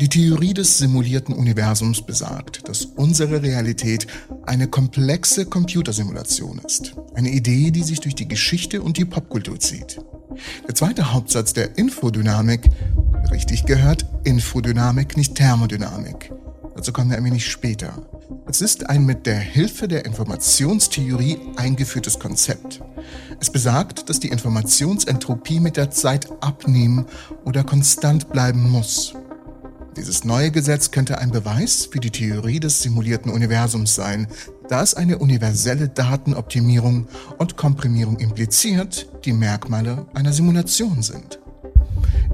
Die Theorie des simulierten Universums besagt, dass unsere Realität eine komplexe Computersimulation ist. Eine Idee, die sich durch die Geschichte und die Popkultur zieht. Der zweite Hauptsatz der Infodynamik, richtig gehört, Infodynamik, nicht Thermodynamik. Dazu kommen wir ein wenig später. Es ist ein mit der Hilfe der Informationstheorie eingeführtes Konzept. Es besagt, dass die Informationsentropie mit der Zeit abnehmen oder konstant bleiben muss. Dieses neue Gesetz könnte ein Beweis für die Theorie des simulierten Universums sein, da es eine universelle Datenoptimierung und Komprimierung impliziert, die Merkmale einer Simulation sind.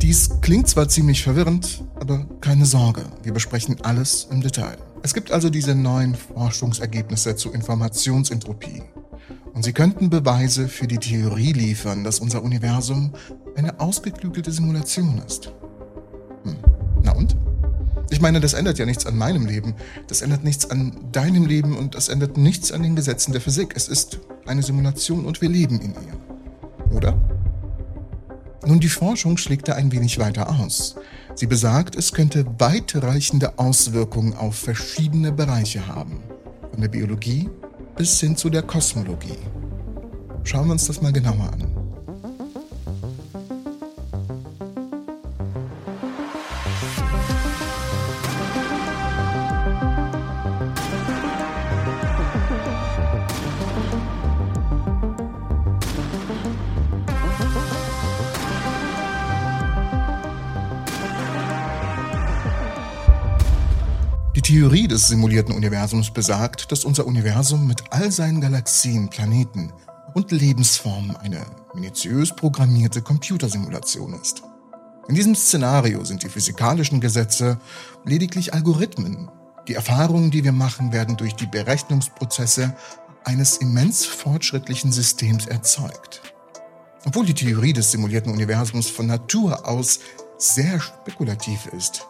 Dies klingt zwar ziemlich verwirrend, aber keine Sorge, wir besprechen alles im Detail. Es gibt also diese neuen Forschungsergebnisse zu Informationsentropie. Und sie könnten Beweise für die Theorie liefern, dass unser Universum eine ausgeklügelte Simulation ist. Hm. Na und? Ich meine, das ändert ja nichts an meinem Leben, das ändert nichts an deinem Leben und das ändert nichts an den Gesetzen der Physik. Es ist eine Simulation und wir leben in ihr. Oder? Nun, die Forschung schlägt da ein wenig weiter aus. Sie besagt, es könnte weitreichende Auswirkungen auf verschiedene Bereiche haben. Von der Biologie bis hin zu der Kosmologie. Schauen wir uns das mal genauer an. Theorie des simulierten Universums besagt, dass unser Universum mit all seinen Galaxien, Planeten und Lebensformen eine minutiös programmierte Computersimulation ist. In diesem Szenario sind die physikalischen Gesetze lediglich Algorithmen. Die Erfahrungen, die wir machen, werden durch die Berechnungsprozesse eines immens fortschrittlichen Systems erzeugt. Obwohl die Theorie des simulierten Universums von Natur aus sehr spekulativ ist,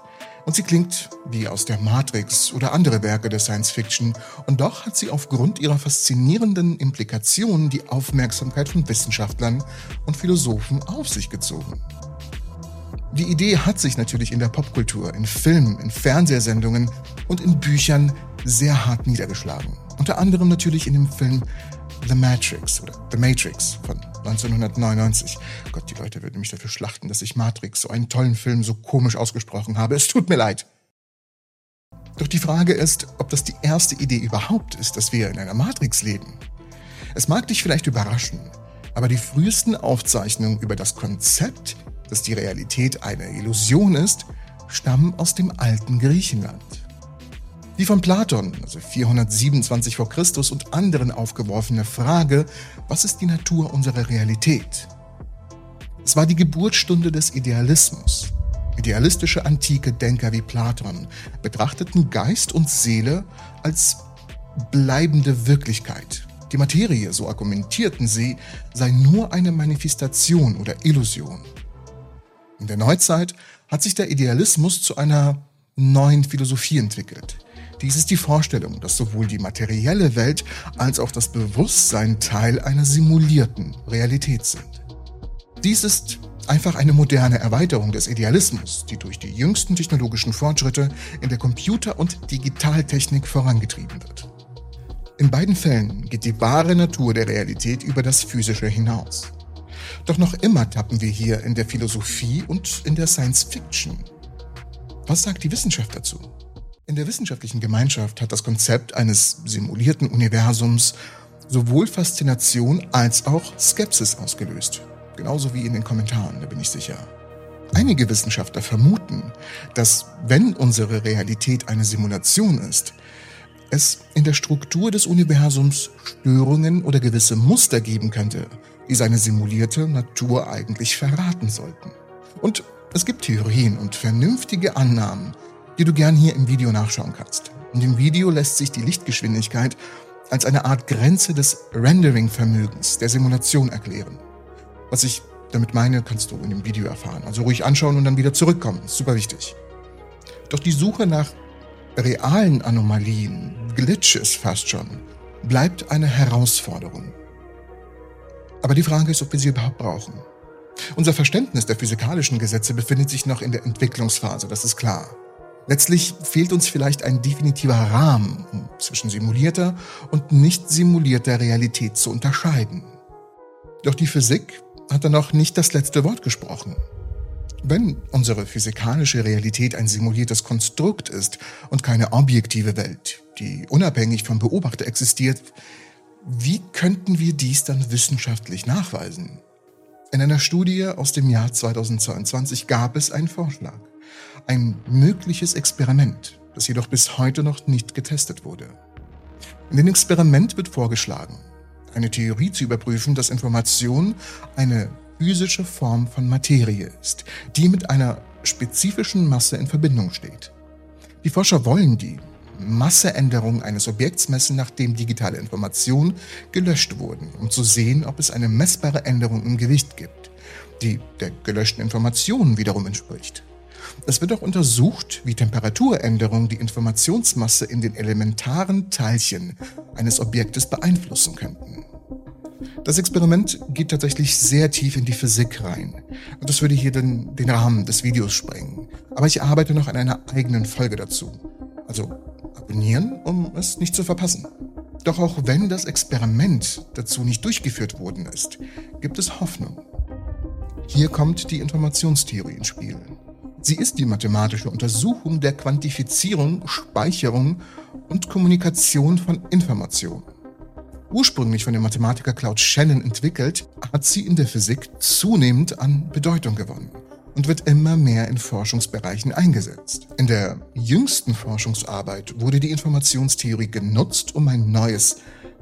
und sie klingt wie aus der Matrix oder andere Werke der Science Fiction, und doch hat sie aufgrund ihrer faszinierenden Implikationen die Aufmerksamkeit von Wissenschaftlern und Philosophen auf sich gezogen. Die Idee hat sich natürlich in der Popkultur, in Filmen, in Fernsehsendungen und in Büchern sehr hart niedergeschlagen. Unter anderem natürlich in dem Film The Matrix oder The Matrix von 1999. Gott, die Leute würden mich dafür schlachten, dass ich Matrix, so einen tollen Film, so komisch ausgesprochen habe. Es tut mir leid. Doch die Frage ist, ob das die erste Idee überhaupt ist, dass wir in einer Matrix leben. Es mag dich vielleicht überraschen, aber die frühesten Aufzeichnungen über das Konzept, dass die Realität eine Illusion ist, stammen aus dem alten Griechenland. Die von Platon, also 427 v. Chr. und anderen aufgeworfene Frage, was ist die Natur unserer Realität? Es war die Geburtsstunde des Idealismus. Idealistische antike Denker wie Platon betrachteten Geist und Seele als bleibende Wirklichkeit. Die Materie, so argumentierten sie, sei nur eine Manifestation oder Illusion. In der Neuzeit hat sich der Idealismus zu einer neuen Philosophie entwickelt, dies ist die Vorstellung, dass sowohl die materielle Welt als auch das Bewusstsein Teil einer simulierten Realität sind. Dies ist einfach eine moderne Erweiterung des Idealismus, die durch die jüngsten technologischen Fortschritte in der Computer- und Digitaltechnik vorangetrieben wird. In beiden Fällen geht die wahre Natur der Realität über das Physische hinaus. Doch noch immer tappen wir hier in der Philosophie und in der Science Fiction. Was sagt die Wissenschaft dazu? In der wissenschaftlichen Gemeinschaft hat das Konzept eines simulierten Universums sowohl Faszination als auch Skepsis ausgelöst. Genauso wie in den Kommentaren, da bin ich sicher. Einige Wissenschaftler vermuten, dass wenn unsere Realität eine Simulation ist, es in der Struktur des Universums Störungen oder gewisse Muster geben könnte, die seine simulierte Natur eigentlich verraten sollten. Und es gibt Theorien und vernünftige Annahmen, die du gern hier im Video nachschauen kannst. Und im Video lässt sich die Lichtgeschwindigkeit als eine Art Grenze des Rendering-Vermögens der Simulation erklären. Was ich damit meine, kannst du in dem Video erfahren. Also ruhig anschauen und dann wieder zurückkommen. Super wichtig. Doch die Suche nach realen Anomalien, Glitches fast schon, bleibt eine Herausforderung. Aber die Frage ist, ob wir sie überhaupt brauchen. Unser Verständnis der physikalischen Gesetze befindet sich noch in der Entwicklungsphase, das ist klar. Letztlich fehlt uns vielleicht ein definitiver Rahmen, um zwischen simulierter und nicht simulierter Realität zu unterscheiden. Doch die Physik hat dann noch nicht das letzte Wort gesprochen. Wenn unsere physikalische Realität ein simuliertes Konstrukt ist und keine objektive Welt, die unabhängig vom Beobachter existiert, wie könnten wir dies dann wissenschaftlich nachweisen? In einer Studie aus dem Jahr 2022 gab es einen Vorschlag. Ein mögliches Experiment, das jedoch bis heute noch nicht getestet wurde. In dem Experiment wird vorgeschlagen, eine Theorie zu überprüfen, dass Information eine physische Form von Materie ist, die mit einer spezifischen Masse in Verbindung steht. Die Forscher wollen die Masseänderung eines Objekts messen, nachdem digitale Informationen gelöscht wurden, um zu sehen, ob es eine messbare Änderung im Gewicht gibt, die der gelöschten Information wiederum entspricht. Es wird auch untersucht, wie Temperaturänderungen die Informationsmasse in den elementaren Teilchen eines Objektes beeinflussen könnten. Das Experiment geht tatsächlich sehr tief in die Physik rein. Und das würde hier den, den Rahmen des Videos sprengen. Aber ich arbeite noch an einer eigenen Folge dazu. Also abonnieren, um es nicht zu verpassen. Doch auch wenn das Experiment dazu nicht durchgeführt worden ist, gibt es Hoffnung. Hier kommt die Informationstheorie ins Spiel. Sie ist die mathematische Untersuchung der Quantifizierung, Speicherung und Kommunikation von Informationen. Ursprünglich von dem Mathematiker Claude Shannon entwickelt, hat sie in der Physik zunehmend an Bedeutung gewonnen und wird immer mehr in Forschungsbereichen eingesetzt. In der jüngsten Forschungsarbeit wurde die Informationstheorie genutzt, um ein neues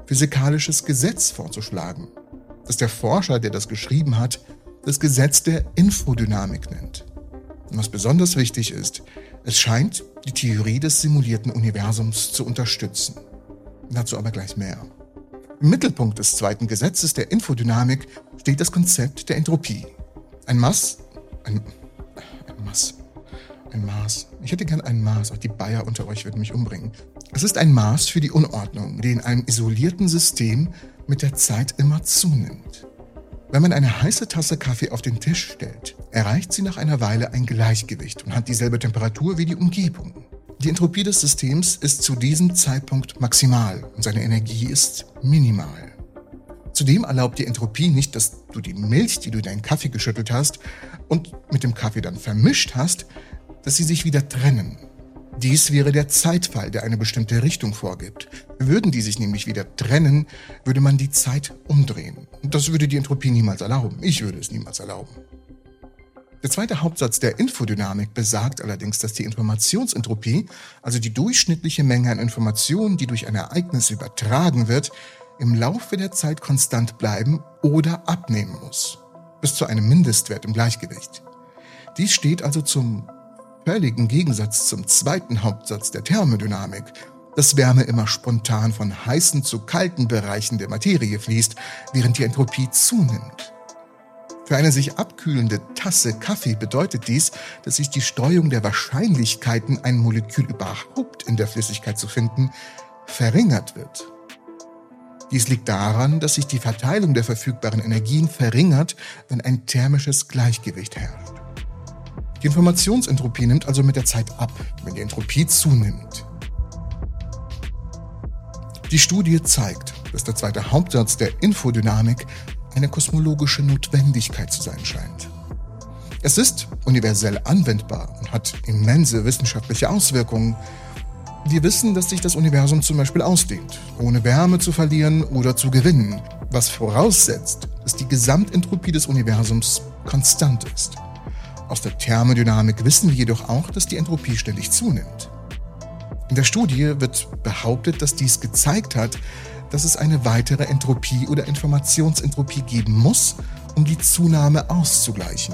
physikalisches Gesetz vorzuschlagen, das der Forscher, der das geschrieben hat, das Gesetz der Infodynamik nennt. Und was besonders wichtig ist, es scheint die Theorie des simulierten Universums zu unterstützen. Dazu aber gleich mehr. Im Mittelpunkt des zweiten Gesetzes der Infodynamik steht das Konzept der Entropie. Ein Maß, ein, ein Maß, ein Maß. Ich hätte gern ein Maß, auch die Bayer unter euch würden mich umbringen. Es ist ein Maß für die Unordnung, die in einem isolierten System mit der Zeit immer zunimmt. Wenn man eine heiße Tasse Kaffee auf den Tisch stellt, erreicht sie nach einer Weile ein Gleichgewicht und hat dieselbe Temperatur wie die Umgebung. Die Entropie des Systems ist zu diesem Zeitpunkt maximal und seine Energie ist minimal. Zudem erlaubt die Entropie nicht, dass du die Milch, die du in deinen Kaffee geschüttelt hast und mit dem Kaffee dann vermischt hast, dass sie sich wieder trennen. Dies wäre der Zeitfall, der eine bestimmte Richtung vorgibt. Würden die sich nämlich wieder trennen, würde man die Zeit umdrehen. Das würde die Entropie niemals erlauben. Ich würde es niemals erlauben. Der zweite Hauptsatz der Infodynamik besagt allerdings, dass die Informationsentropie, also die durchschnittliche Menge an Informationen, die durch ein Ereignis übertragen wird, im Laufe der Zeit konstant bleiben oder abnehmen muss, bis zu einem Mindestwert im Gleichgewicht. Dies steht also zum völligen Gegensatz zum zweiten Hauptsatz der Thermodynamik, dass Wärme immer spontan von heißen zu kalten Bereichen der Materie fließt, während die Entropie zunimmt. Für eine sich abkühlende Tasse Kaffee bedeutet dies, dass sich die Streuung der Wahrscheinlichkeiten, ein Molekül überhaupt in der Flüssigkeit zu finden, verringert wird. Dies liegt daran, dass sich die Verteilung der verfügbaren Energien verringert, wenn ein thermisches Gleichgewicht herrscht. Die Informationsentropie nimmt also mit der Zeit ab, wenn die Entropie zunimmt. Die Studie zeigt, dass der zweite Hauptsatz der Infodynamik eine kosmologische Notwendigkeit zu sein scheint. Es ist universell anwendbar und hat immense wissenschaftliche Auswirkungen. Wir wissen, dass sich das Universum zum Beispiel ausdehnt, ohne Wärme zu verlieren oder zu gewinnen, was voraussetzt, dass die Gesamtentropie des Universums konstant ist. Aus der Thermodynamik wissen wir jedoch auch, dass die Entropie ständig zunimmt. In der Studie wird behauptet, dass dies gezeigt hat, dass es eine weitere Entropie oder Informationsentropie geben muss, um die Zunahme auszugleichen.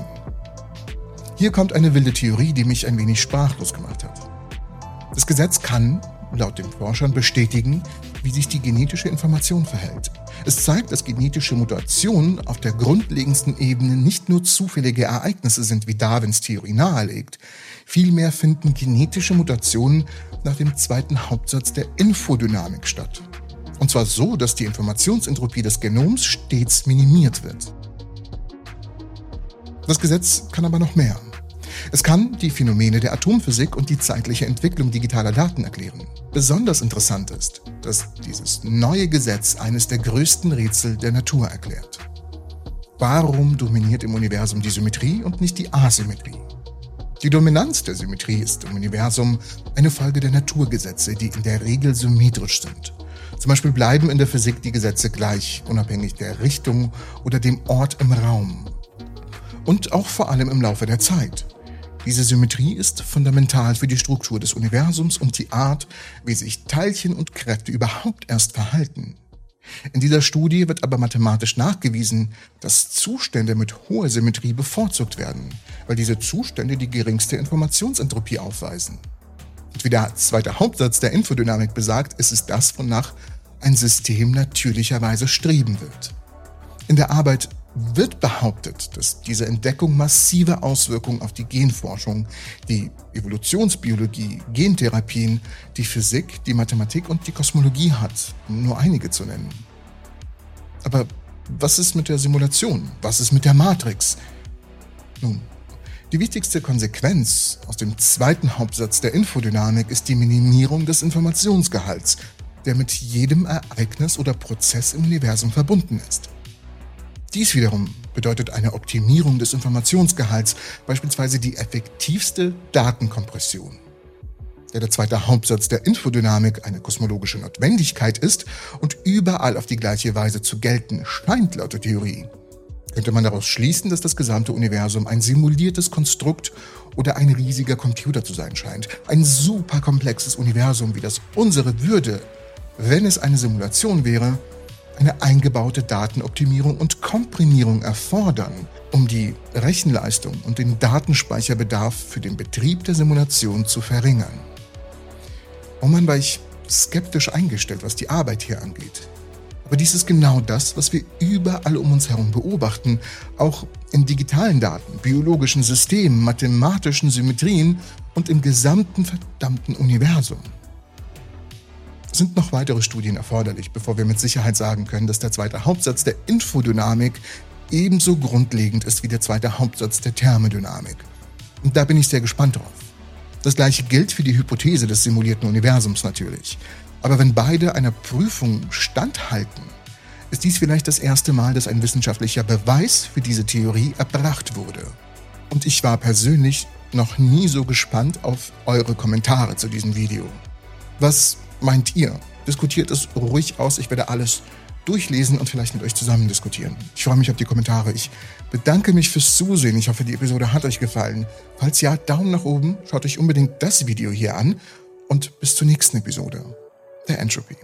Hier kommt eine wilde Theorie, die mich ein wenig sprachlos gemacht hat. Das Gesetz kann, laut den Forschern, bestätigen, wie sich die genetische Information verhält. Es zeigt, dass genetische Mutationen auf der grundlegendsten Ebene nicht nur zufällige Ereignisse sind, wie Darwins Theorie nahelegt. Vielmehr finden genetische Mutationen nach dem zweiten Hauptsatz der Infodynamik statt. Und zwar so, dass die Informationsentropie des Genoms stets minimiert wird. Das Gesetz kann aber noch mehr. Es kann die Phänomene der Atomphysik und die zeitliche Entwicklung digitaler Daten erklären. Besonders interessant ist, dass dieses neue Gesetz eines der größten Rätsel der Natur erklärt. Warum dominiert im Universum die Symmetrie und nicht die Asymmetrie? Die Dominanz der Symmetrie ist im Universum eine Folge der Naturgesetze, die in der Regel symmetrisch sind. Zum Beispiel bleiben in der Physik die Gesetze gleich, unabhängig der Richtung oder dem Ort im Raum. Und auch vor allem im Laufe der Zeit. Diese Symmetrie ist fundamental für die Struktur des Universums und die Art, wie sich Teilchen und Kräfte überhaupt erst verhalten. In dieser Studie wird aber mathematisch nachgewiesen, dass Zustände mit hoher Symmetrie bevorzugt werden, weil diese Zustände die geringste Informationsentropie aufweisen. Und wie der zweite Hauptsatz der Infodynamik besagt, ist es das, wonach ein System natürlicherweise streben wird. In der Arbeit wird behauptet, dass diese Entdeckung massive Auswirkungen auf die Genforschung, die Evolutionsbiologie, Gentherapien, die Physik, die Mathematik und die Kosmologie hat, um nur einige zu nennen. Aber was ist mit der Simulation? Was ist mit der Matrix? Nun, die wichtigste Konsequenz aus dem zweiten Hauptsatz der Infodynamik ist die Minimierung des Informationsgehalts, der mit jedem Ereignis oder Prozess im Universum verbunden ist. Dies wiederum bedeutet eine Optimierung des Informationsgehalts, beispielsweise die effektivste Datenkompression. Da der zweite Hauptsatz der Infodynamik eine kosmologische Notwendigkeit ist und überall auf die gleiche Weise zu gelten scheint, laut der Theorie, könnte man daraus schließen, dass das gesamte Universum ein simuliertes Konstrukt oder ein riesiger Computer zu sein scheint. Ein superkomplexes Universum wie das unsere würde, wenn es eine Simulation wäre, eine eingebaute Datenoptimierung und Komprimierung erfordern, um die Rechenleistung und den Datenspeicherbedarf für den Betrieb der Simulation zu verringern. Oh man war ich skeptisch eingestellt, was die Arbeit hier angeht. Aber dies ist genau das, was wir überall um uns herum beobachten, auch in digitalen Daten, biologischen Systemen, mathematischen Symmetrien und im gesamten verdammten Universum sind noch weitere Studien erforderlich, bevor wir mit Sicherheit sagen können, dass der zweite Hauptsatz der Infodynamik ebenso grundlegend ist wie der zweite Hauptsatz der Thermodynamik. Und da bin ich sehr gespannt drauf. Das gleiche gilt für die Hypothese des simulierten Universums natürlich. Aber wenn beide einer Prüfung standhalten, ist dies vielleicht das erste Mal, dass ein wissenschaftlicher Beweis für diese Theorie erbracht wurde. Und ich war persönlich noch nie so gespannt auf eure Kommentare zu diesem Video. Was meint ihr? Diskutiert es ruhig aus. Ich werde alles durchlesen und vielleicht mit euch zusammen diskutieren. Ich freue mich auf die Kommentare. Ich bedanke mich fürs Zusehen. Ich hoffe, die Episode hat euch gefallen. Falls ja, Daumen nach oben. Schaut euch unbedingt das Video hier an. Und bis zur nächsten Episode der Entropy.